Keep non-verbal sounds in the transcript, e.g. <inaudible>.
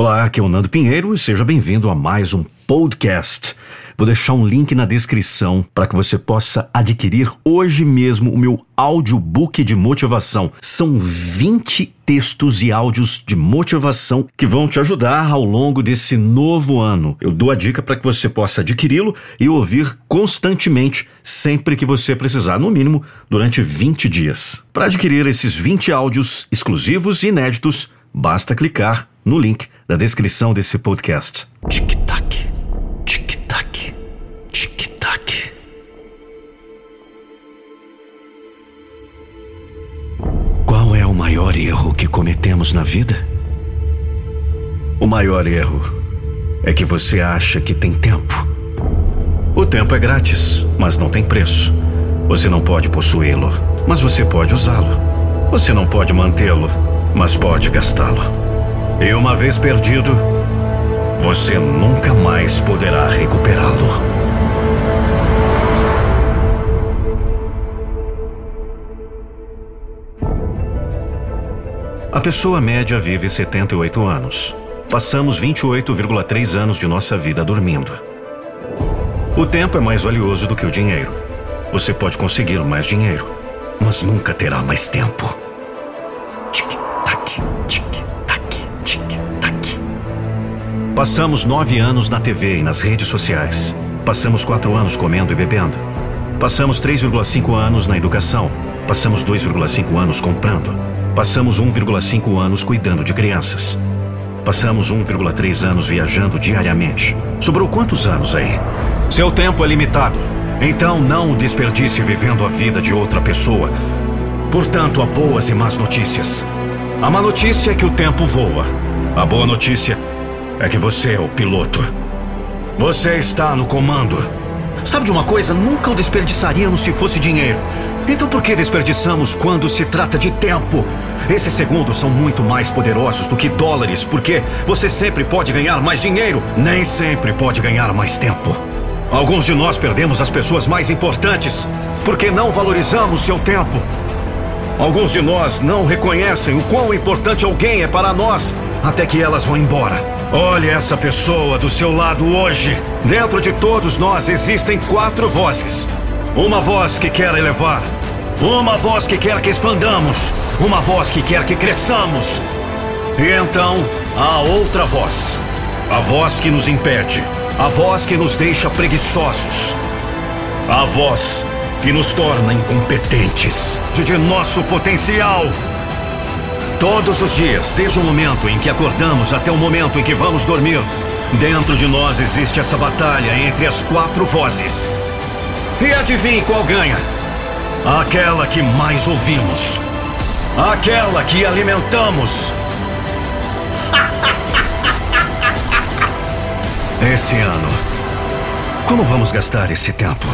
Olá, aqui é o Nando Pinheiro e seja bem-vindo a mais um podcast. Vou deixar um link na descrição para que você possa adquirir hoje mesmo o meu audiobook de motivação. São 20 textos e áudios de motivação que vão te ajudar ao longo desse novo ano. Eu dou a dica para que você possa adquiri-lo e ouvir constantemente sempre que você precisar, no mínimo durante 20 dias. Para adquirir esses 20 áudios exclusivos e inéditos, basta clicar no link da descrição desse podcast. Tic-tac, tic-tac, tic-tac. Qual é o maior erro que cometemos na vida? O maior erro é que você acha que tem tempo. O tempo é grátis, mas não tem preço. Você não pode possuí-lo, mas você pode usá-lo. Você não pode mantê-lo, mas pode gastá-lo. E uma vez perdido, você nunca mais poderá recuperá-lo. A pessoa média vive 78 anos. Passamos 28,3 anos de nossa vida dormindo. O tempo é mais valioso do que o dinheiro. Você pode conseguir mais dinheiro, mas nunca terá mais tempo. Passamos nove anos na TV e nas redes sociais. Passamos quatro anos comendo e bebendo. Passamos 3,5 anos na educação. Passamos 2,5 anos comprando. Passamos 1,5 anos cuidando de crianças. Passamos 1,3 anos viajando diariamente. Sobrou quantos anos aí? Seu tempo é limitado. Então não o desperdice vivendo a vida de outra pessoa. Portanto, há boas e más notícias. A má notícia é que o tempo voa. A boa notícia é que você é o piloto. Você está no comando. Sabe de uma coisa? Nunca o desperdiçaríamos se fosse dinheiro. Então por que desperdiçamos quando se trata de tempo? Esses segundos são muito mais poderosos do que dólares, porque você sempre pode ganhar mais dinheiro, nem sempre pode ganhar mais tempo. Alguns de nós perdemos as pessoas mais importantes porque não valorizamos seu tempo. Alguns de nós não reconhecem o quão importante alguém é para nós até que elas vão embora. Olhe essa pessoa do seu lado hoje. Dentro de todos nós existem quatro vozes: uma voz que quer elevar, uma voz que quer que expandamos, uma voz que quer que cresçamos. E então há outra voz, a voz que nos impede, a voz que nos deixa preguiçosos, a voz que nos torna incompetentes de, nosso potencial. Todos os dias, desde o momento em que acordamos até o momento em que vamos dormir, dentro de nós existe essa batalha entre as quatro vozes. E adivinhe qual ganha? Aquela que mais ouvimos. Aquela que alimentamos. <laughs> Esse ano, como vamos gastar esse tempo?